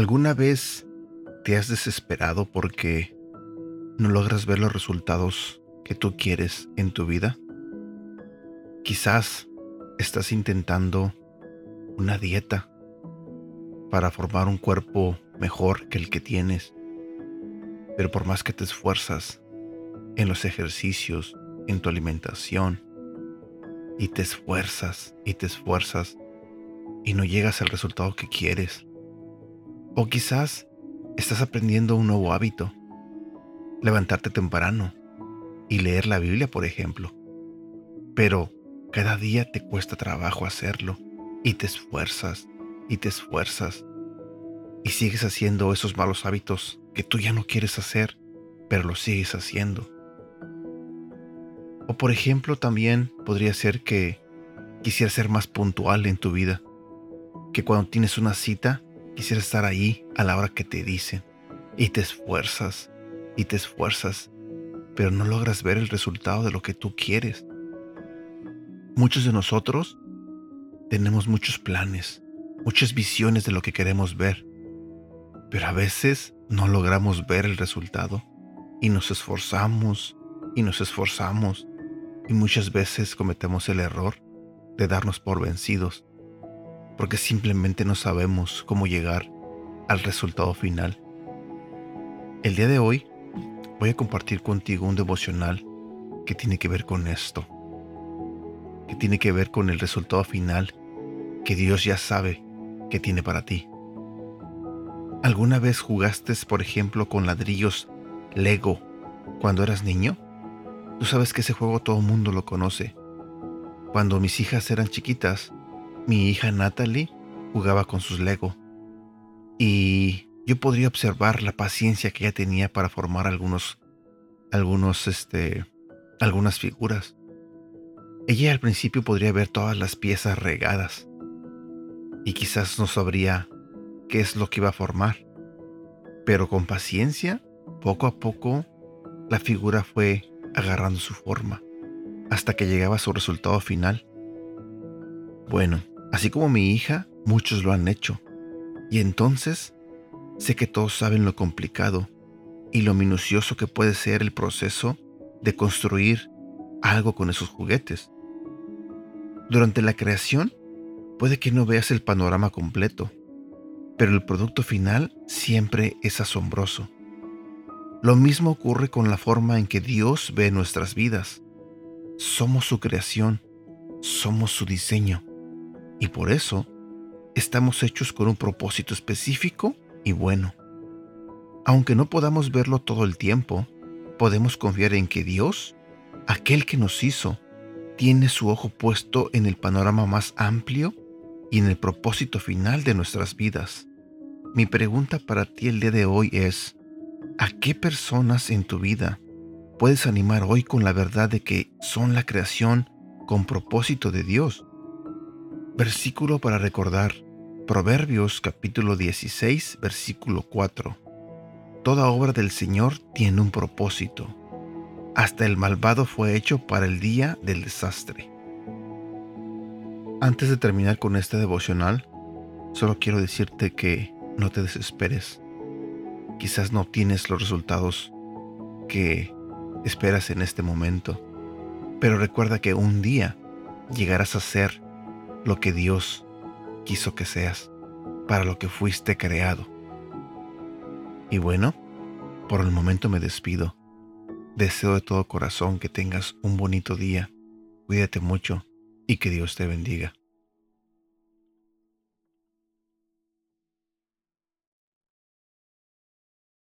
¿Alguna vez te has desesperado porque no logras ver los resultados que tú quieres en tu vida? Quizás estás intentando una dieta para formar un cuerpo mejor que el que tienes, pero por más que te esfuerzas en los ejercicios, en tu alimentación, y te esfuerzas y te esfuerzas y no llegas al resultado que quieres, o quizás estás aprendiendo un nuevo hábito. Levantarte temprano y leer la Biblia, por ejemplo. Pero cada día te cuesta trabajo hacerlo y te esfuerzas y te esfuerzas y sigues haciendo esos malos hábitos que tú ya no quieres hacer, pero lo sigues haciendo. O por ejemplo también podría ser que quisieras ser más puntual en tu vida, que cuando tienes una cita Quisiera estar ahí a la hora que te dicen y te esfuerzas y te esfuerzas, pero no logras ver el resultado de lo que tú quieres. Muchos de nosotros tenemos muchos planes, muchas visiones de lo que queremos ver, pero a veces no logramos ver el resultado y nos esforzamos y nos esforzamos y muchas veces cometemos el error de darnos por vencidos porque simplemente no sabemos cómo llegar al resultado final. El día de hoy voy a compartir contigo un devocional que tiene que ver con esto, que tiene que ver con el resultado final que Dios ya sabe que tiene para ti. ¿Alguna vez jugaste, por ejemplo, con ladrillos Lego cuando eras niño? Tú sabes que ese juego todo el mundo lo conoce. Cuando mis hijas eran chiquitas, mi hija Natalie jugaba con sus Lego y yo podría observar la paciencia que ella tenía para formar algunos, algunos, este, algunas figuras. Ella al principio podría ver todas las piezas regadas y quizás no sabría qué es lo que iba a formar, pero con paciencia, poco a poco, la figura fue agarrando su forma hasta que llegaba a su resultado final. Bueno, Así como mi hija, muchos lo han hecho. Y entonces sé que todos saben lo complicado y lo minucioso que puede ser el proceso de construir algo con esos juguetes. Durante la creación, puede que no veas el panorama completo, pero el producto final siempre es asombroso. Lo mismo ocurre con la forma en que Dios ve nuestras vidas. Somos su creación, somos su diseño y por eso estamos hechos con un propósito específico y bueno. Aunque no podamos verlo todo el tiempo, podemos confiar en que Dios, aquel que nos hizo, tiene su ojo puesto en el panorama más amplio y en el propósito final de nuestras vidas. Mi pregunta para ti el día de hoy es, ¿a qué personas en tu vida puedes animar hoy con la verdad de que son la creación con propósito de Dios? Versículo para recordar. Proverbios capítulo 16, versículo 4. Toda obra del Señor tiene un propósito. Hasta el malvado fue hecho para el día del desastre. Antes de terminar con este devocional, solo quiero decirte que no te desesperes. Quizás no tienes los resultados que esperas en este momento, pero recuerda que un día llegarás a ser lo que Dios quiso que seas, para lo que fuiste creado. Y bueno, por el momento me despido. Deseo de todo corazón que tengas un bonito día. Cuídate mucho y que Dios te bendiga.